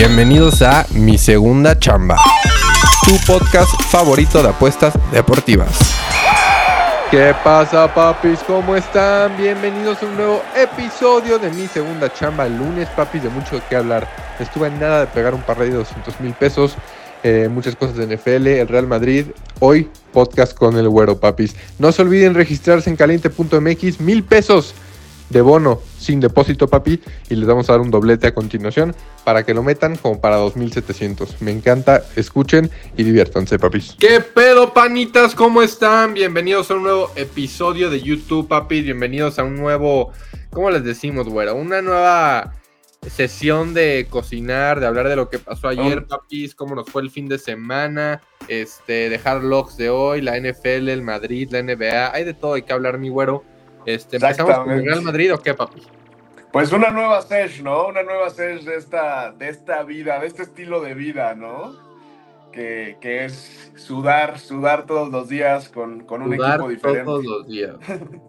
Bienvenidos a Mi Segunda Chamba, tu podcast favorito de apuestas deportivas. ¿Qué pasa, papis? ¿Cómo están? Bienvenidos a un nuevo episodio de Mi Segunda Chamba. El lunes, papis, de mucho qué hablar. Estuve en nada de pegar un par de 200 mil pesos. eh, muchas cosas de NFL, el Real Madrid. Hoy, podcast con el güero, papis. No se olviden registrarse en caliente.mx, mil pesos de bono sin depósito, papi, y les vamos a dar un doblete a continuación para que lo metan como para 2700. Me encanta, escuchen y diviértanse, papis. ¿Qué pedo, panitas? ¿Cómo están? Bienvenidos a un nuevo episodio de YouTube, papi. Bienvenidos a un nuevo, ¿cómo les decimos, güero? Una nueva sesión de cocinar, de hablar de lo que pasó ayer, papis, cómo nos fue el fin de semana, este, dejar logs de hoy, la NFL, el Madrid, la NBA, hay de todo, hay que hablar, mi güero. Este, ¿Empezamos con el. Real Madrid o qué, papi? Pues una nueva sesh, ¿no? Una nueva sesh de esta, de esta vida, de este estilo de vida, ¿no? Que, que es sudar, sudar todos los días con, con un Sudar equipo diferente. todos los días.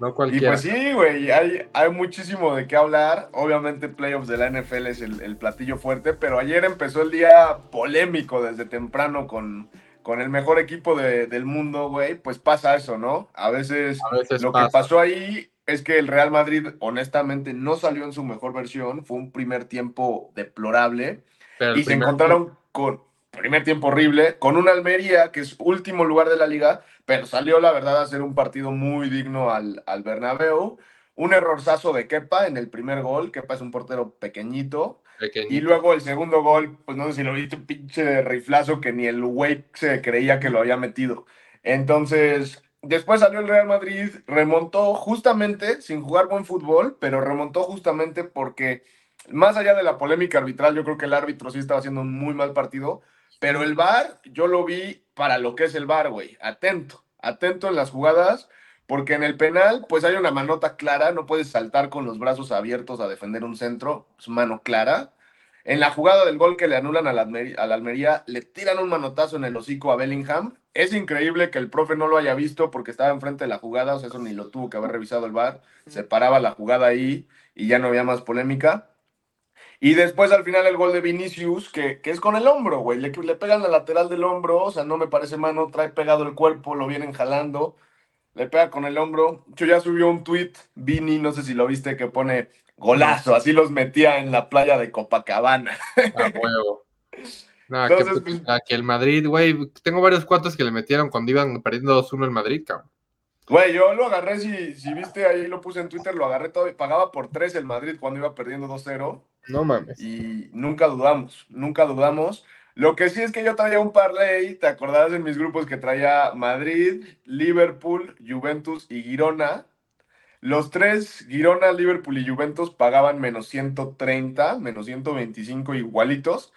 No Y cualquiera. pues sí, güey, hay, hay muchísimo de qué hablar. Obviamente, playoffs de la NFL es el, el platillo fuerte, pero ayer empezó el día polémico desde temprano con, con el mejor equipo de- del mundo, güey. Pues pasa eso, ¿no? A veces a veces Lo pasa. que pasó ahí es que el Real Madrid, honestamente, no salió en su mejor versión. Fue un primer tiempo deplorable. pero y se encontraron con primer tiempo horrible, con un Almería, que es último lugar de la liga, pero salió, la verdad, a hacer un partido muy digno al, al Bernabéu. Un errorzazo de Kepa en el primer gol. Kepa es un portero pequeñito. Y luego el segundo gol, pues no sé si lo viste, un pinche riflazo que ni el güey se creía que lo había metido. Entonces, después salió el Real Madrid, remontó justamente, sin jugar buen fútbol, pero remontó justamente porque, más allá de la polémica arbitral, yo creo que el árbitro sí estaba haciendo un muy mal partido, pero el VAR, yo lo vi para lo que es el VAR, güey. Atento, atento en las jugadas. Porque en el penal, pues hay una manota clara, no puedes saltar con los brazos abiertos a defender un centro, es mano clara. En la jugada del gol que le anulan a la, Almería, le tiran un manotazo en el hocico a Bellingham. Es increíble que el profe no lo haya visto porque estaba enfrente de la jugada, o sea, eso ni lo tuvo que haber revisado el VAR. Se paraba la jugada ahí y ya no había más polémica. Y después al final el gol de Vinicius, que, que es con el hombro, güey. Le, le pegan la lateral del hombro, o sea, no me parece mano, trae pegado el cuerpo, lo vienen jalando, le pega con el hombro. Yo ya subió un tweet, Vini, no sé si lo viste, que pone golazo, así los metía en la playa de Copacabana. A huevo. No, que, pues, que el Madrid, güey. Tengo varios cuantos que le metieron cuando iban perdiendo 2-1 el Madrid, cabrón. Güey, yo lo agarré, si, si viste ahí, lo puse en Twitter, lo agarré todo, pagaba por 3 el Madrid cuando iba perdiendo 2-0. No mames. y nunca dudamos, nunca dudamos. Lo que sí es que yo traía un parlay, te acordarás en mis grupos que traía Madrid, Liverpool, Juventus y Girona. Los tres, Girona, Liverpool y Juventus, pagaban menos 130, menos 125 igualitos.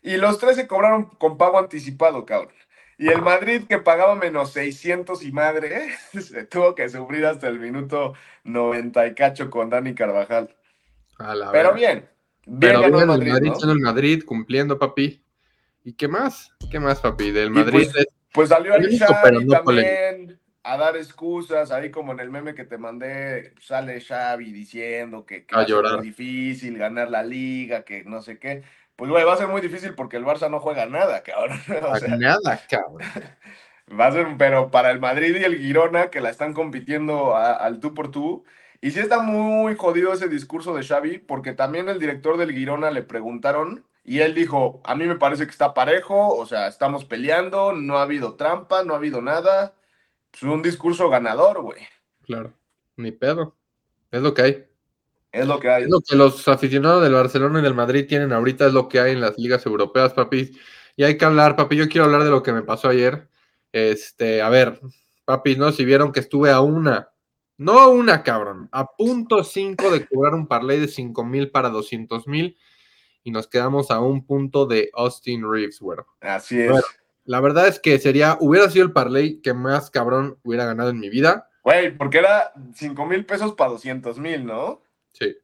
Y los tres se cobraron con pago anticipado, cabrón. Y el Madrid, que pagaba menos 600 y madre, se tuvo que sufrir hasta el minuto 90 y cacho con Dani Carvajal. Pero bien. Bien Pero ganó bien, el Madrid, el Madrid, cumpliendo, papi. ¿Y qué más? ¿Qué más, papi? Del Madrid. pues, Pues salió ahí Polémico, pero no también a dar excusas, ahí como en el meme que te mandé, sale Xavi diciendo que, que A a llorar. muy difícil ganar la liga, que no sé qué. Pues güey, va a ser muy difícil porque el Barça no juega nada, cabrón. O a sea, nada, cabrón. va a ser, pero para el Madrid y el Girona, que la están compitiendo a- al tú por tú. Y sí está muy jodido ese discurso de Xavi, porque también el director del Girona le preguntaron y él dijo, a mí me parece que está parejo, o sea, estamos peleando, no ha habido trampa, no ha habido nada. Es un discurso ganador, güey. Claro. Ni pedo. Es lo que hay. Es lo que hay. Es lo que los aficionados del Barcelona y del Madrid tienen ahorita, es lo que hay en las ligas europeas, papi. Y hay que hablar, papi. Yo quiero hablar de lo que me pasó ayer. Este, a ver, papi, no, si vieron que estuve a una, no a una, cabrón, a punto cinco de cobrar un parlay de cinco mil para doscientos mil. Y nos quedamos a un punto de Austin Reeves, güero. Así es. Bueno. La verdad es que sería, hubiera sido el parlay que más cabrón hubiera ganado en mi vida. Güey, porque era 5 mil pesos para 200 mil, ¿no? Sí.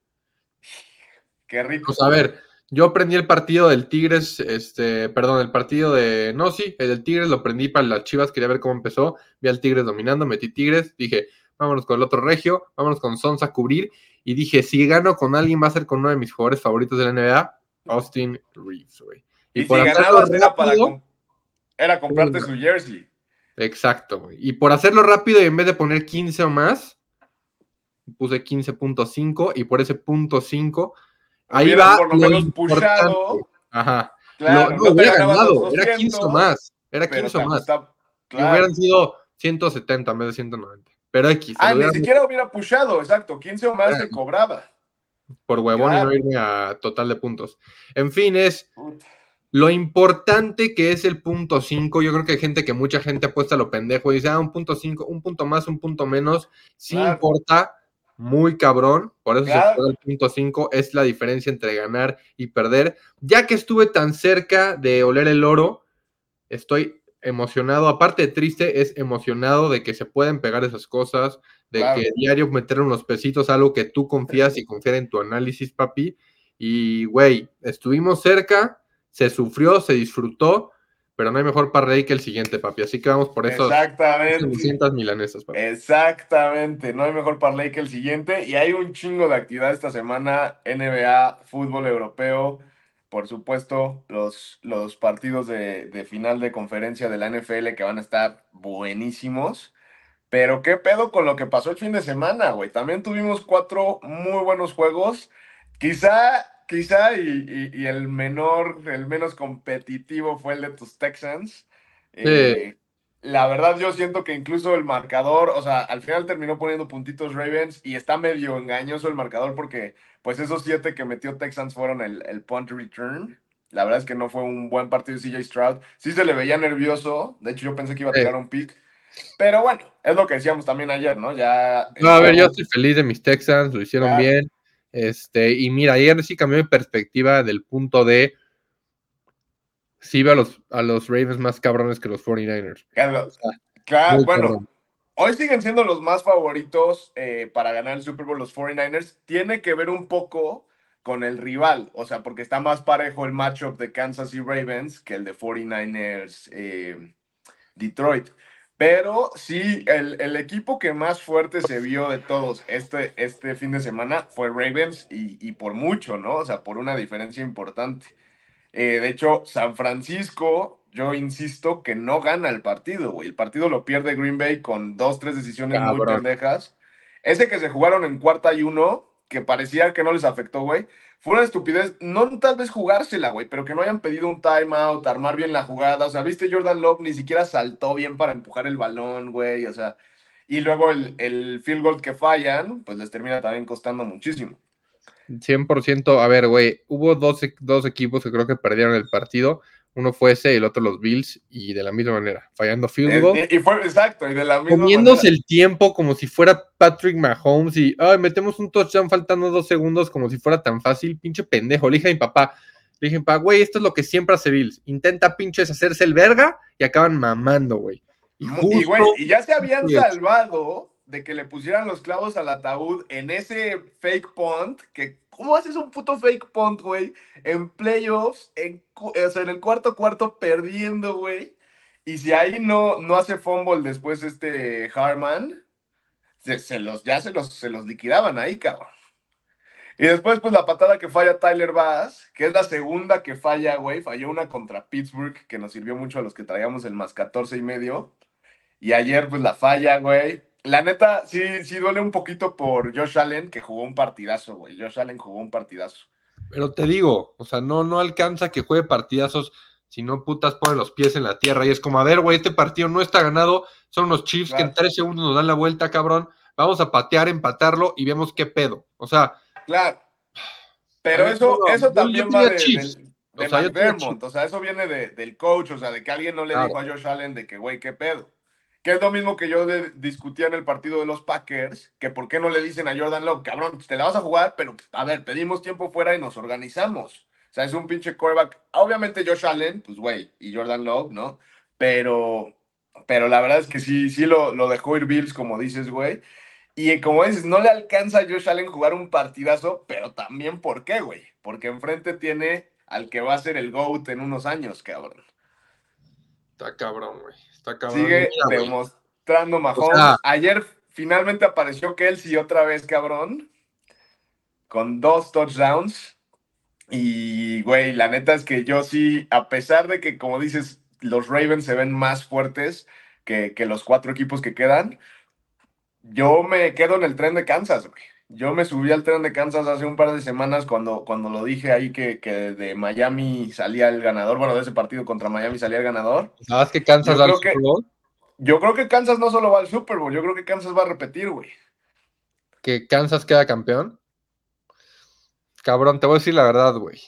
Qué rico. Pues a ver, yo prendí el partido del Tigres, este, perdón, el partido de, no, sí, el del Tigres lo prendí para las Chivas, quería ver cómo empezó, vi al Tigres dominando, metí Tigres, dije, vámonos con el otro regio, vámonos con Sons a cubrir, y dije, si gano con alguien va a ser con uno de mis jugadores favoritos de la NBA, Austin Reeves, güey. Y, y si ganabas era para com era comprarte su jersey. Exacto, güey. Y por hacerlo rápido y en vez de poner 15 o más, puse 15.5 y por ese punto 5 Ahí Hubiera va. por lo menos pushado. Ajá. Claro, lo, no no, hubiera ganado. los Era 15 o más. Era pero 15 o más. Y claro. hubieran sido 170 en vez de 190. Pero X. Ah, lo ni siquiera hubiera pushado, exacto. 15 o más Claro. te cobraba. Por huevón Claro. y no irme a total de puntos. En fin, es lo importante que es el punto 5. Yo creo que hay gente que mucha gente apuesta a lo pendejo y dice, ah, un punto 5, un punto más, un punto menos. Sí Claro. importa, muy cabrón. Por eso Claro. se juega el punto 5. Es la diferencia entre ganar y perder. Ya que estuve tan cerca de oler el oro, estoy emocionado. Aparte de triste, es emocionado de que se pueden pegar esas cosas, de Claro. que diario meter unos pesitos, algo que tú confías y confiar en tu análisis, papi. Y, güey, estuvimos cerca, se sufrió, se disfrutó, pero no hay mejor parlay que el siguiente, papi. Así que vamos por esos Exactamente. 200 milanesas, papi. Exactamente, no hay mejor parlay que el siguiente y hay un chingo de actividad esta semana, NBA, fútbol europeo, por supuesto, los, los partidos de, de final de conferencia de la NFL que van a estar buenísimos, pero qué pedo con lo que pasó el fin de semana, güey, también tuvimos cuatro muy buenos juegos, quizá, quizá y, y- y el menor, el menos competitivo fue el de tus Texans. Eh, la verdad, yo siento que incluso el marcador, o sea, al final terminó poniendo puntitos Ravens y está medio engañoso el marcador porque, pues, esos siete que metió Texans fueron el, el punt return. La verdad es que no fue un buen partido de CJ Stroud. Sí se le veía nervioso. De hecho, yo pensé que iba a Sí. tirar un pick. Pero bueno, es lo que decíamos también ayer, ¿no? Ya. No, a ver, yo estamos- estoy feliz de mis Texans, lo hicieron Claro. bien. Este, y mira, ayer sí cambió mi perspectiva del punto de sí veo a los, a los Ravens más cabrones que los 49ers. Claro, claro, bueno, cabrón. Hoy siguen siendo los más favoritos eh, para ganar el Super Bowl los 49ers. Tiene que ver un poco con el rival, o sea, porque está más parejo el matchup de Kansas y Ravens que el de 49ers eh, Detroit. Pero sí, el, el equipo que más fuerte se vio de todos este, este fin de semana fue Ravens y, y por mucho, ¿no? O sea, por una diferencia importante. Eh, de hecho, San Francisco, yo insisto que no gana el partido, güey. El partido lo pierde Green Bay con dos, tres decisiones muy pendejas. Ese que se jugaron en cuarta y uno, que parecía que no les afectó, güey, fue una estupidez. No tal vez jugársela, güey, pero que no hayan pedido un timeout, armar bien la jugada. O sea, viste, Jordan Love ni siquiera saltó bien para empujar el balón, güey. O sea, y luego el, el field goal que fallan, pues les termina también costando muchísimo. 100%, a ver, güey, hubo dos, dos equipos que creo que perdieron el partido. Uno fue ese y el otro los Bills, y de la misma manera, fallando field goal. Eh, y fue exacto, y de la misma comiéndose manera. el tiempo como si fuera Patrick Mahomes y ay, metemos un touchdown faltando dos segundos como si fuera tan fácil, pinche pendejo. Le dije a mi papá, le dije, papá, güey, esto es lo que siempre hace Bills. Intenta pinches hacerse el verga y acaban mamando, güey. Y, güey, y ya se habían salvado de que le pusieran los clavos al ataúd en ese fake punt, que ¿cómo haces un puto fake punt, güey? En playoffs, en, o sea, en el cuarto cuarto perdiendo, güey. Y si ahí no, no hace fumble después este Harman, se, se los, ya se los, se los liquidaban ahí, cabrón. Y después, pues la patada que falla Tyler Bass, que es la segunda que falla, güey. Falló una contra Pittsburgh, que nos sirvió mucho a los que traíamos el más 14 y medio. Y ayer, pues la falla, güey. La neta, sí, sí duele un poquito por Josh Allen, que jugó un partidazo, güey. Josh Allen jugó un partidazo. Pero te digo, o sea, no, no alcanza que juegue partidazos si no putas pone los pies en la tierra y es como, a ver, güey, este partido no está ganado, son unos Chiefs que en tres segundos nos dan la vuelta, cabrón, vamos a patear, empatarlo y vemos qué pedo. O sea, Claro. Pero eso, eso también va de, Chiefs. del- de O sea, McDermott. O sea, eso viene de- del coach, o sea, de que alguien no le Claro. dijo a Josh Allen de que, güey, qué pedo. Que es lo mismo que yo discutía en el partido de los Packers, que por qué no le dicen a Jordan Love, cabrón, te la vas a jugar, pero a ver, pedimos tiempo fuera y nos organizamos. O sea, es un pinche quarterback. Obviamente Josh Allen, pues güey, y Jordan Love, ¿no? Pero, pero la verdad es que sí, sí lo, lo dejó ir Bills, como dices, güey. Y como dices, no le alcanza a Josh Allen jugar un partidazo, pero también ¿por qué, güey? Porque enfrente tiene al que va a ser el GOAT en unos años, cabrón. Está cabrón, güey. Está cabrón. Sigue Mira, demostrando Mahomes. O sea- Ayer finalmente apareció Kelsey otra vez, cabrón. Con dos touchdowns. Y, güey, la neta es que yo sí, a pesar de que, como dices, los Ravens se ven más fuertes que, que los cuatro equipos que quedan, yo me quedo en el tren de Kansas, güey. Yo me subí al tren de Kansas hace un par de semanas cuando, cuando lo dije ahí que, que de Miami salía el ganador. Bueno, de ese partido contra Miami salía el ganador. ¿Sabes que Kansas va al Super Bowl? Yo creo que Kansas no solo va al Super Bowl, yo creo que Kansas va a repetir, güey. que Kansas queda campeón. Cabrón, te voy a decir la verdad, güey.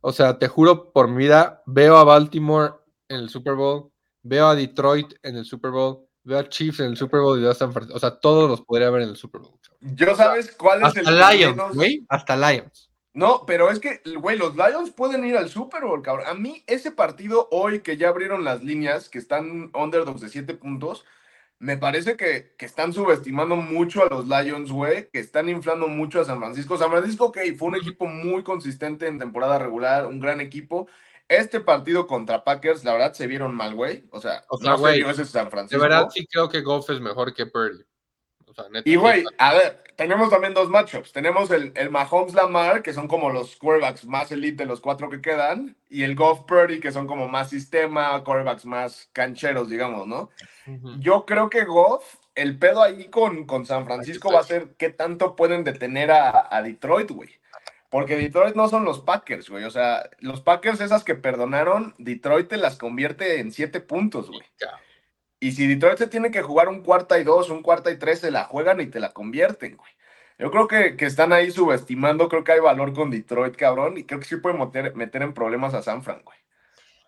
O sea, te juro por mi vida, veo a Baltimore en el Super Bowl, veo a Detroit en el Super Bowl, veo a Chiefs en el Super Bowl y veo a San Francisco. O sea, todos los podría ver en el Super Bowl. Yo sabes cuál es Hasta el Lions, menos- güey. Hasta Lions. No, pero es que, güey, los Lions pueden ir al Super Bowl, cabrón. A mí ese partido hoy que ya abrieron las líneas, que están underdogs de 7 puntos, me parece que, que están subestimando mucho a los Lions, güey, que están inflando mucho a San Francisco. San Francisco, ok, fue un equipo muy consistente en temporada regular, un gran equipo. Este partido contra Packers, la verdad, se vieron mal, güey. O sea, O sea, no güey, ese San De Francisco. verdad, sí creo que Goff es mejor que Purdy. O sea, neta. Y, güey, a ver, tenemos también dos matchups. Tenemos el, el Mahomes Lamar, que son como los quarterbacks más elite de los cuatro que quedan, y el Goff Purdy, que son como más sistema, quarterbacks más cancheros, digamos, ¿no? Ujú. Yo creo que Goff, el pedo ahí con, con San Francisco va a ser qué tanto pueden detener a, a Detroit, güey. Porque Detroit no son los Packers, güey. O sea, los Packers, esas que perdonaron, Detroit te las convierte en siete puntos, güey. Cabrón. Y si Detroit se tiene que jugar un cuarta y dos, un cuarta y tres, se la juegan y te la convierten, güey. Yo creo que, que están ahí subestimando, creo que hay valor con Detroit, cabrón, y creo que sí puede meter, meter en problemas a San Fran, güey.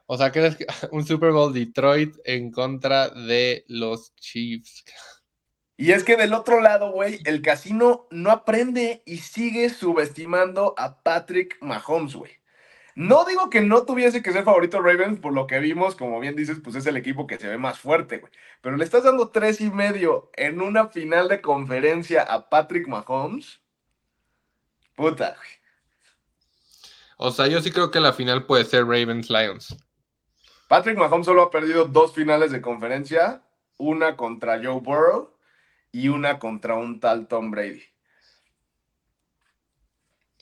O sea, ¿crees que un Super Bowl Detroit en contra de los Chiefs? Y es que del otro lado, güey, el casino no aprende y sigue subestimando a Patrick Mahomes, güey. No digo que no tuviese que ser favorito Ravens, por lo que vimos, como bien dices, pues es el equipo que se ve más fuerte, güey. Pero le estás dando tres y medio en una final de conferencia a Patrick Mahomes. Puta, güey. O sea, yo sí creo que la final puede ser Ravens Lions. Patrick Mahomes solo ha perdido dos finales de conferencia, una contra Joe Burrow y una contra un tal Tom Brady.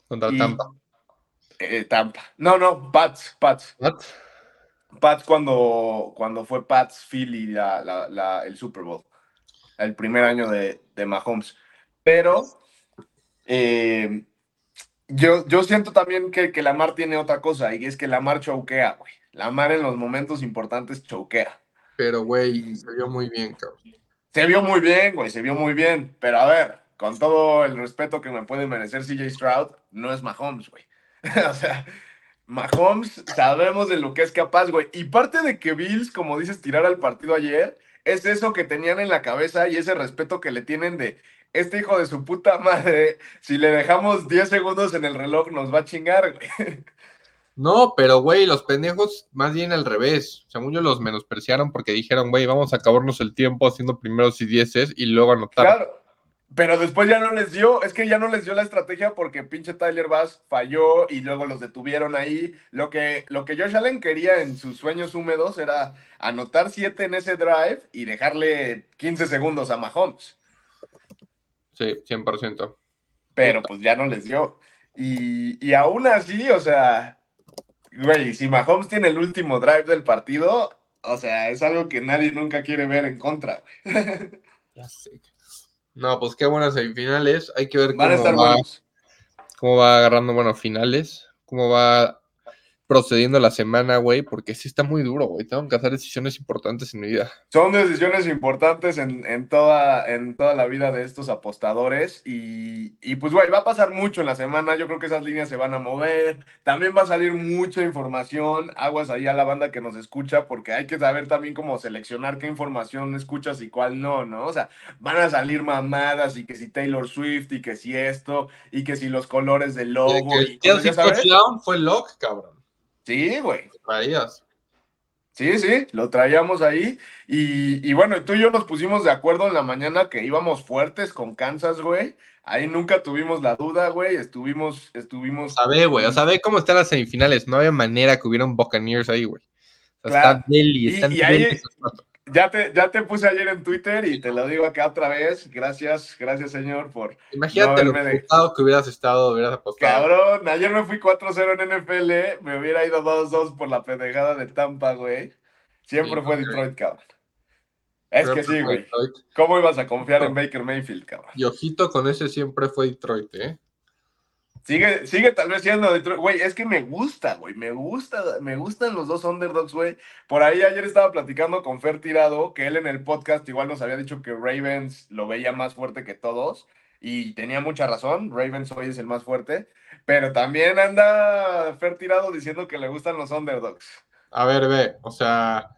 Contra Y- Tampa. Eh, Tampa. No, no, Pats, Pats. What? Pats cuando, cuando fue Pats Philly la, la- la- el Super Bowl. El primer año de, de Mahomes. Pero eh, yo, yo siento también que, que Lamar tiene otra cosa, y es que Lamar choquea, güey. Lamar en los momentos importantes choquea. Pero, güey, se vio muy bien, cabrón. Se vio muy bien, güey, se vio muy bien. Pero a ver, con todo el respeto que me puede merecer CJ Stroud, no es Mahomes, güey. o sea, Mahomes sabemos de lo que es capaz, güey. Y parte de que Bills, como dices, tirar al partido ayer, es eso que tenían en la cabeza y ese respeto que le tienen de este hijo de su puta madre. Si le dejamos 10 segundos en el reloj, nos va a chingar, güey. No, pero, güey, los pendejos más bien al revés. Según yo los menospreciaron porque dijeron, güey, vamos a acabarnos el tiempo haciendo primeros y dieces y luego anotar. Claro. Pero después ya no les dio, es que ya no les dio la estrategia porque pinche Tyler Bass falló y luego los detuvieron ahí. Lo que, lo que Josh Allen quería en sus sueños húmedos era anotar 7 en ese drive y dejarle 15 segundos a Mahomes. Sí, 100%. Pero pues ya no les dio. Y, y aún así, o sea, güey, si Mahomes tiene el último drive del partido, o sea, es algo que nadie nunca quiere ver en contra. güey. Ya sé. No, pues qué buenas semifinales. Hay que ver Van a cómo estar va, buenos. cómo va agarrando, bueno, finales. Cómo va procediendo la semana, güey, porque sí está muy duro, güey. Tengo que hacer decisiones importantes en mi vida. Son decisiones importantes en, en toda, en toda la vida de estos apostadores y, y pues, güey, va a pasar mucho en la semana. Yo creo que esas líneas se van a mover. También va a salir mucha información. Aguas ahí a la banda que nos escucha porque hay que saber también cómo seleccionar qué información escuchas y cuál no, ¿no? O sea, van a salir mamadas y que si Taylor Swift y que si esto y que si los colores del logo. Y, y, ya sabes. fue lock, cabrón. Sí, güey. Traías. Sí, sí, lo traíamos ahí. Y, y, bueno, tú y yo nos pusimos de acuerdo en la mañana que íbamos fuertes con Kansas, güey. Ahí nunca tuvimos la duda, güey. Estuvimos, estuvimos. Sabe, güey. O sea, ve cómo están las semifinales. No había manera que hubiera un Buccaneers ahí, güey. O sea, Claro. está Delhi, Y- están y ahí- esos cuatro. Ya te, ya te puse ayer en Twitter y te lo digo acá otra vez. Gracias, gracias, señor, por. Imagínate No, lo de- que hubieras estado, hubieras apostado. Cabrón, ayer me fui 4-0 en NFL. Me hubiera ido 2-2 por la pendejada de Tampa, güey. Siempre Sí, fue. Detroit, cabrón. Es que sí, güey. Detroit. ¿Cómo ibas a confiar en Baker Mayfield, cabrón? Y ojito con ese siempre fue Detroit, ¿eh? Sigue, sigue tal vez siendo Detroit. Güey, es que me gusta, güey. Me gusta, me gustan los dos underdogs, güey. Por ahí ayer estaba platicando con Fer Tirado, que él en el podcast igual nos había dicho que Ravens lo veía más fuerte que todos. Y tenía mucha razón. Ravens hoy es el más fuerte. Pero también anda Fer Tirado diciendo que le gustan los underdogs. A ver, ve, o sea.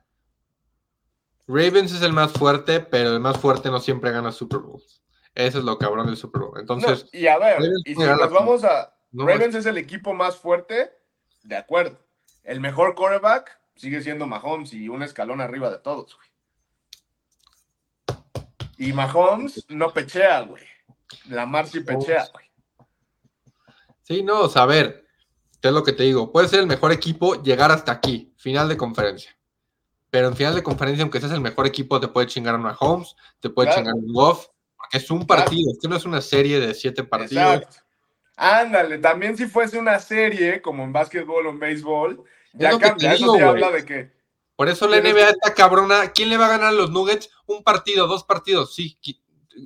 Ravens es el más fuerte, pero el más fuerte no siempre gana Super Bowls. Eso es lo cabrón del Super Bowl. No, Entonces, y a ver, y si nos la- vamos a. no, Ravens es el equipo más fuerte, de acuerdo. El mejor quarterback sigue siendo Mahomes y un escalón arriba de todos, güey. Y Mahomes no pechea, güey. Lamar sí pechea, güey. sí, no, o sea, a ver, ¿qué es lo que te digo? Puede ser el mejor equipo, llegar hasta aquí, final de conferencia. Pero en final de conferencia, aunque seas el mejor equipo, te puede chingar un Mahomes, te puede Claro. chingar un Goff, porque es un Claro. partido, esto no es una serie de siete partidos. Exacto. Ándale, también si fuese una serie, como en básquetbol o en béisbol, ya que te cambia. Eso digo, sí güey. habla de que. Por eso la NBA que- está cabrona. ¿Quién le va a ganar a los Nuggets? Un partido, dos partidos, sí.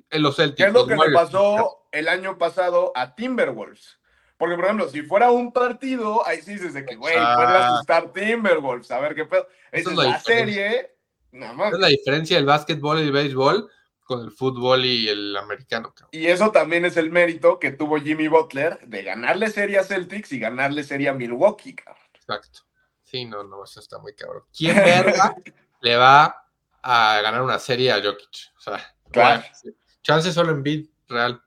En los Celtics. ¿Qué es lo que le pasó el año pasado a Timberwolves? Porque, por ejemplo, si fuera un partido, ahí sí dices de que, güey, Ah. puede asustar Timberwolves, a ver qué pedo. Esa es es la la serie, nada más. Esa es la diferencia del básquetbol y el béisbol con el fútbol y el americano. cabrón. Y eso también es el mérito que tuvo Jimmy Butler de ganarle serie a Celtics y ganarle serie a Milwaukee, cabrón. Exacto. Sí, no, no, eso está muy cabrón. ¿Quién verga le va a ganar una serie a Jokic? O sea, Claro. bueno, chance solo en bid real.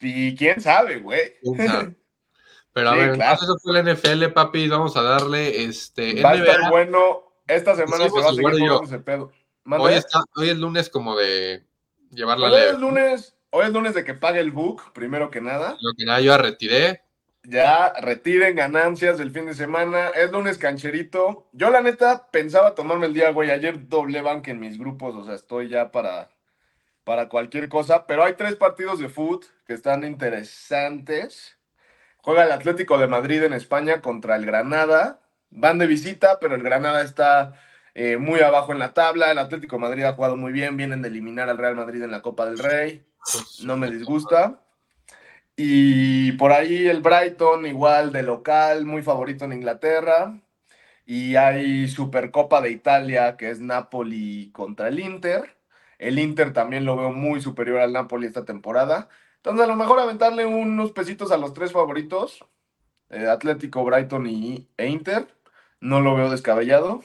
Y quién sabe, güey. quién sabe. Pero a Sí, ver, claro. entonces eso fue el NFL, papi. Vamos a darle este. Va a estar bueno. Esta semana se va a seguir yo. ese pedo. Hoy, está, hoy es lunes como de llevarla Hoy es lunes, hoy es lunes de que pague el book, primero que nada. Lo que nada, yo ya retiré. Ya retiren ganancias del fin de semana. Es lunes cancherito. Yo, la neta, pensaba tomarme el día, güey. Ayer doble bank en mis grupos. O sea, estoy ya para, para cualquier cosa. Pero hay tres partidos de foot que están interesantes. Juega el Atlético de Madrid en España contra el Granada. Van de visita, pero el Granada está eh, muy abajo en la tabla. El Atlético Madrid ha jugado muy bien. Vienen de eliminar al Real Madrid en la Copa del Rey. No me disgusta. Y por ahí el Brighton, igual de local, muy favorito en Inglaterra. Y hay Supercopa de Italia, que es Napoli contra el Inter. El Inter también lo veo muy superior al Napoli esta temporada. Entonces, a lo mejor aventarle unos pesitos a los tres favoritos: eh, Atlético, Brighton y, e Inter. No lo veo descabellado.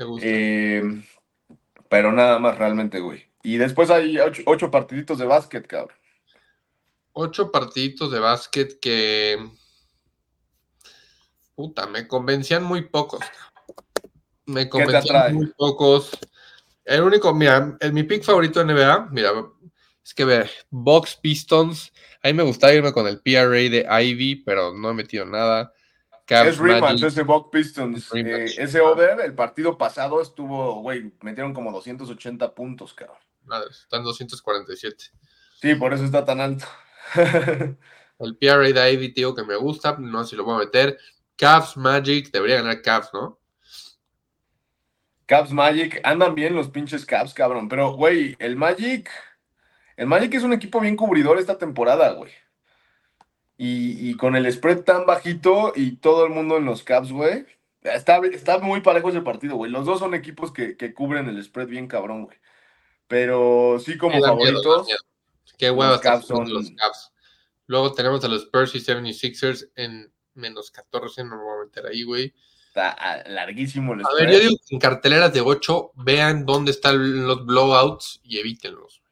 ¿Te gusta? Eh, pero nada más realmente, güey. Y después hay ocho, ocho partiditos de básquet, cabrón. Ocho partiditos de básquet que. Puta, me convencían muy pocos. Me convencían muy pocos. El único, mira, el, mi pick favorito de NBA, mira, es que ve, Box Pistons. A mí me gustaba irme con el PRA de Ivy, pero no he metido nada. Cavs, Es rematch Magic. ese Buck Pistons. Es. Eh, ese over, el partido pasado estuvo, güey, metieron como 280 puntos, cabrón. Madre, están 247. Sí, por eso está tan alto. El PRA de Ivy, tío, que me gusta, no sé si lo voy a meter. Cavs, Magic, debería ganar Cavs, ¿no? Caps Magic, andan bien los pinches Caps, cabrón. Pero, güey, el Magic, el Magic es un equipo bien cubridor esta temporada, güey. Y, y con el spread tan bajito y todo el mundo en los Caps, güey. Está, está muy parejo ese partido, güey. Los dos son equipos que, que cubren el spread bien cabrón, güey. Pero sí como miedo, favoritos. miedo. Qué jugando son- los Cavs. Luego tenemos a los Spurs y 76ers en menos 14, no me voy a meter ahí, güey. Está ah, larguísimo el A ver, yo digo que en carteleras de 8, vean dónde están los blowouts y evítenlos.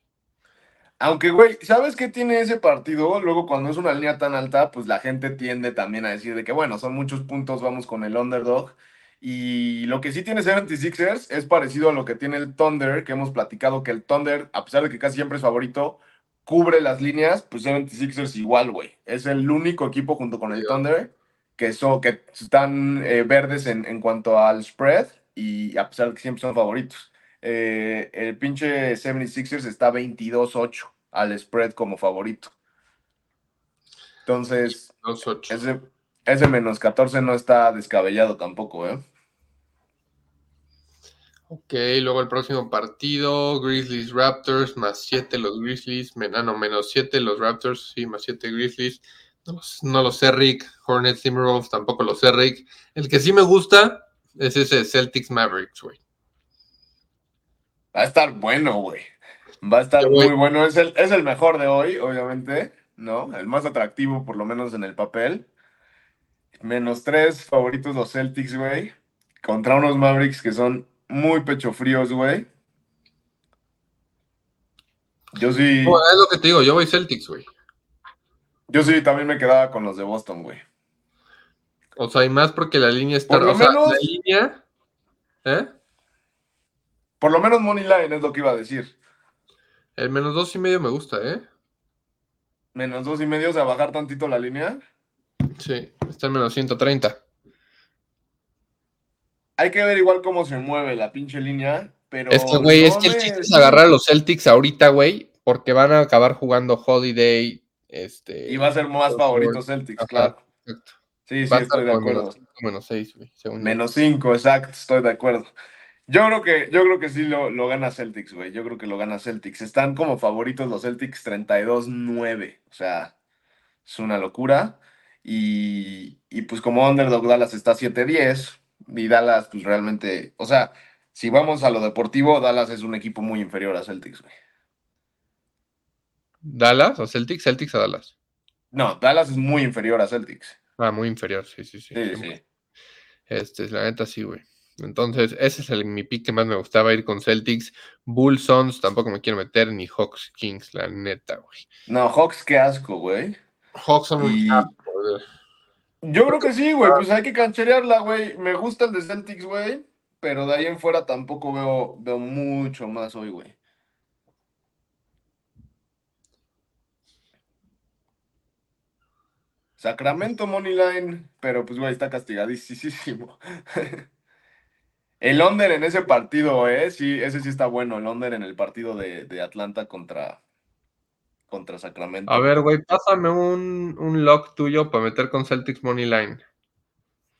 Aunque, güey, ¿sabes qué tiene ese partido? Luego, cuando es una línea tan alta, pues la gente tiende también a decir de que, bueno, son muchos puntos, vamos con el underdog. Y lo que sí tiene 76ers es parecido a lo que tiene el Thunder, que hemos platicado que el Thunder, a pesar de que casi siempre es favorito, cubre las líneas, pues 76ers igual, güey. Es el único equipo junto con el. Thunder que, son, que están eh, verdes en, en cuanto al spread y a pesar de que siempre son favoritos. Eh, el pinche 76ers está 22-8 al spread como favorito. Entonces, Los 8. ese, ese menos 14 no está descabellado tampoco, ¿eh? Ok, luego el próximo partido, Grizzlies Raptors, más 7 los Grizzlies, ah, no, menos 7 los Raptors, sí, más 7 Grizzlies. No, los- no lo sé, Rick. Hornets Timberwolves, tampoco lo sé, Rick. El que sí me gusta es ese Celtics Mavericks, güey. Va a estar bueno, güey. Va a estar muy bueno. Es el, es el mejor de hoy, obviamente, ¿no? El más atractivo, por lo menos en el papel. Menos tres favoritos los Celtics, güey. Contra unos Mavericks que son muy pecho fríos, güey. Yo sí, No, es lo que te digo, yo voy Celtics, güey. yo sí también me quedaba con los de Boston, güey. O sea, y más porque la línea está. Por lo o sea, menos- la línea. ¿Eh? Por lo menos Money Line es lo que iba a decir. El menos dos y medio me gusta, ¿eh? Menos dos y medio, o sea, bajar tantito la línea. Sí, está en menos 130. Hay que ver igual cómo se mueve la pinche línea, pero... Es que, güey, es que el me- chiste es agarrar a los Celtics ahorita, güey, porque van a acabar jugando Holiday. Este. Y va a ser más favorito. Celtics, Ajá, claro. exacto. Sí, sí, estoy de acuerdo. Menos 5, menos 6, güey. Menos 5, exacto, estoy de acuerdo. Yo creo que, yo creo que sí lo, lo gana Celtics, güey. Yo creo que lo gana Celtics. Están como favoritos los Celtics 32-9. O sea, es una locura. Y, y pues como underdog Dallas está 7-10. Y Dallas, pues realmente, o sea, si vamos a lo deportivo, Dallas es un equipo muy inferior a Celtics, güey. ¿Dallas o Celtics? Celtics a Dallas. No, Dallas es muy inferior a Celtics. Ah, muy inferior, sí, sí, sí. Sí, sí. Este, la neta sí, güey. Entonces, ese es el, mi pick que más me gustaba ir con Celtics. Bulls, Suns, tampoco me quiero meter, ni Hawks, Kings, la neta, güey. No, Hawks, qué asco, güey. Hawks son un Y- asco, güey. Yo creo que sí, güey. Pues hay que cancherearla, güey. Me gusta el de Celtics, güey. Pero de ahí en fuera tampoco veo, veo mucho más hoy, güey. Sacramento Moneyline, pero pues, güey, está castigadísimo. El under en ese partido, ¿eh? Sí, ese sí está bueno. El under en el partido de, de Atlanta contra, contra Sacramento. A ver, güey, pásame un, un lock tuyo para meter con Celtics Money Line.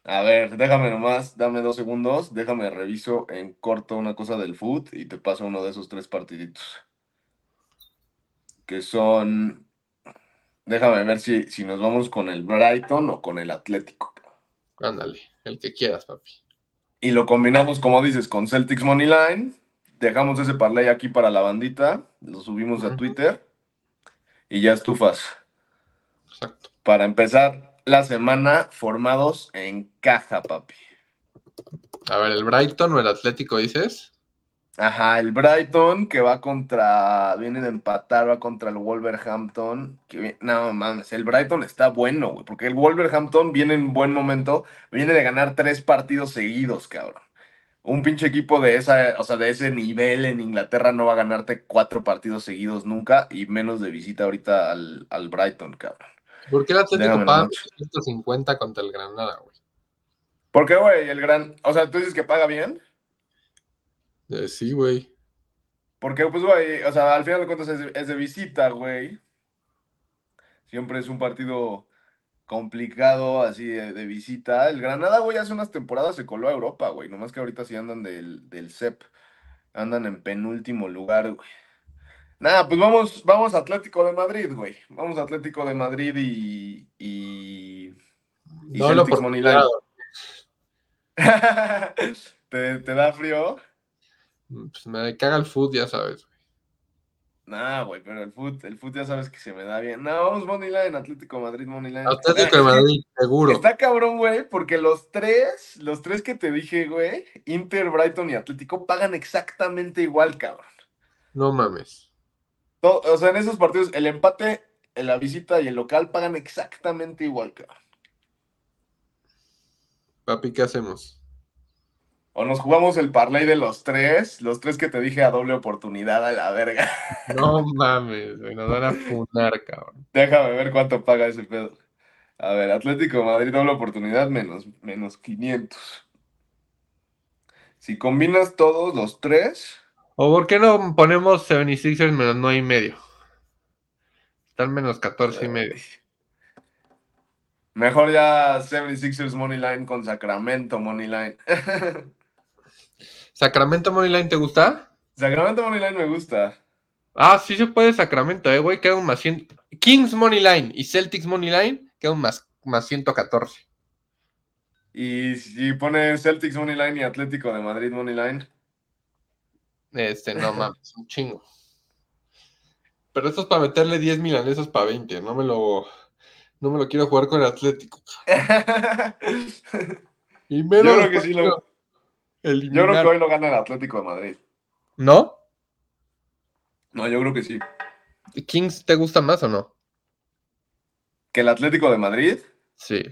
A ver, déjame nomás, dame dos segundos, déjame reviso en corto una cosa del foot y te paso uno de esos tres partiditos. Que son, déjame ver si, si nos vamos con el Brighton o con el Atlético. Ándale, el que quieras, papi. Y lo combinamos, como dices, con Celtics Money Line. Dejamos ese parlay aquí para la bandita, lo subimos a. Twitter y ya estufas. Exacto. Para empezar la semana formados en caja, papi. A ver, el Brighton o el Atlético, dices. Ajá, el Brighton que va contra, viene de empatar, va contra el Wolverhampton. Que, no mames, el Brighton está bueno, güey, porque el Wolverhampton viene en buen momento, viene de ganar tres partidos seguidos, cabrón. Un pinche equipo de esa, o sea, de ese nivel en Inglaterra no va a ganarte cuatro partidos seguidos nunca, y menos de visita ahorita al, al Brighton, cabrón. ¿Por qué el Atlético paga nomás. 150 contra el Granada, güey? Porque, güey, el gran, o sea, tú dices que paga bien. Eh, sí, güey. Porque, pues, güey, o sea, al final de cuentas es, es de visita, güey. Siempre es un partido complicado, así de, de visita. El Granada, güey, hace unas temporadas se coló a Europa, güey. Nomás que ahorita sí andan del, del CEP. Andan en penúltimo lugar, güey. Nada, pues vamos, vamos a Atlético de Madrid, güey. Vamos a Atlético de Madrid y. y... Y Money Line. oportunidad. ¿Te, ¿Te da frío? Pues me caga el food, ya sabes. Nah, güey, pero el foot, el foot ya sabes que se me da bien. No, vamos Moneyline, Atlético Madrid, Moneyline. Atlético de Madrid, seguro. Está cabrón, güey, porque los tres, los tres que te dije, güey, Inter, Brighton y Atlético, pagan exactamente igual, cabrón. No mames. o sea, en esos partidos, el empate, la visita y el local pagan exactamente igual, cabrón. Papi, ¿qué hacemos? O nos jugamos el parlay de los tres, los tres que te dije a doble oportunidad a la verga. No mames, güey, nos van a funar, cabrón. Déjame ver cuánto paga ese pedo. A ver, Atlético Madrid doble oportunidad menos, menos 500. Si combinas todos los tres. ¿O por qué no ponemos 76ers menos 9 y medio? Están menos 14 y medio. Mejor ya 76ers Moneyline con Sacramento Moneyline. ¿Sacramento Moneyline te gusta? Sacramento Moneyline me gusta. Ah, sí se puede Sacramento, eh, güey. Queda un más 100. Kings Moneyline y Celtics Moneyline queda un más, más 114. Y si pone Celtics Moneyline y Atlético de Madrid Moneyline. Este, no mames, un chingo. Pero esto es para meterle 10 milanesos para 20. No me lo. No me lo quiero jugar con el Atlético. y menos. Yo creo que sí lo. Yo creo que hoy lo gana el Atlético de Madrid. ¿No? No, yo creo que sí. ¿Kings te gusta más o no? ¿Que el Atlético de Madrid? Sí.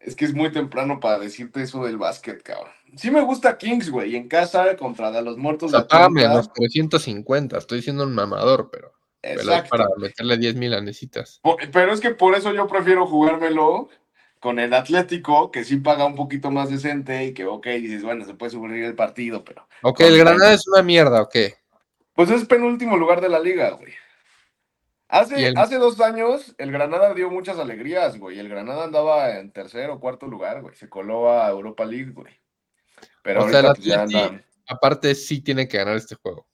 Es que es muy temprano para decirte eso del básquet, cabrón. Sí me gusta Kings, güey, en casa contra los muertos. O sea, de los 350, estoy siendo un mamador, pero, pero para meterle 10 mil anecitas. Pero es que por eso yo prefiero jugármelo con el Atlético, que sí paga un poquito más decente y que, ok, dices, bueno, se puede subir el partido, pero. Ok, el Granada es una mierda, ok. Pues es penúltimo lugar de la liga, güey. Hace, hace dos años el Granada dio muchas alegrías, güey. El Granada andaba en tercer o cuarto lugar, güey. Se coló a Europa League, güey. Pero ahorita pues, ya anda... aparte sí tiene que ganar este juego.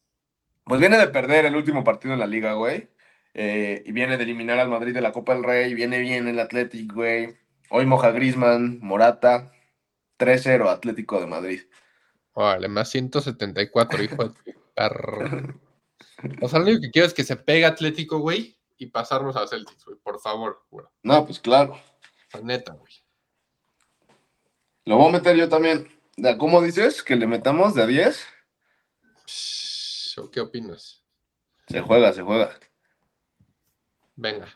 Pues viene de perder el último partido en la liga, güey. Eh, y viene de eliminar al Madrid de la Copa del Rey. Viene bien el Athletic, güey. Hoy moja Grisman, Morata, 3-0 Atlético de Madrid. Vale, más 174, hijo de perro. O sea, lo único que quiero es que se pegue Atlético, güey, y pasarnos a Celtics, güey, por favor, güey. No, pues claro. La neta, güey. Lo voy a meter yo también. ¿Cómo dices? ¿Que le metamos de a 10? ¿Qué opinas? Se juega, se juega. Venga.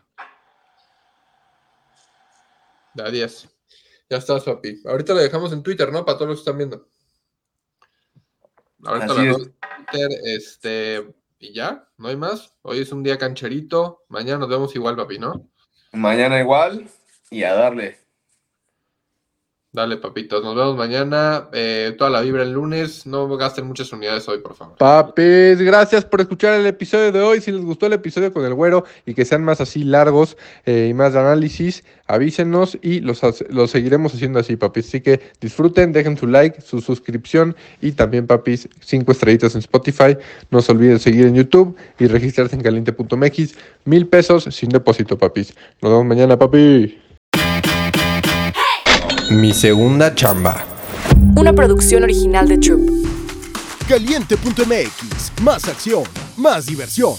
Da 10. Ya estás, papi. Ahorita lo dejamos en Twitter, ¿no? Para todos los que están viendo. Ahorita lo dejamos en Twitter, este, y ya, no hay más. Hoy es un día cancherito. Mañana nos vemos igual, papi, ¿no? Mañana igual y a darle. Dale, papitos. Nos vemos mañana. Eh, toda la vibra el lunes. No gasten muchas unidades hoy, por favor. Papis, gracias por escuchar el episodio de hoy. Si les gustó el episodio con el güero y que sean más así largos eh, y más de análisis, avísenos y los, los seguiremos haciendo así, papis. Así que disfruten, dejen su like, su suscripción y también, papis, cinco estrellitas en Spotify. No se olviden seguir en YouTube y registrarse en caliente.mx. Mil pesos sin depósito, papis. Nos vemos mañana, papi. Mi segunda chamba. Una producción original de Troop. Caliente.mx. Más acción, más diversión.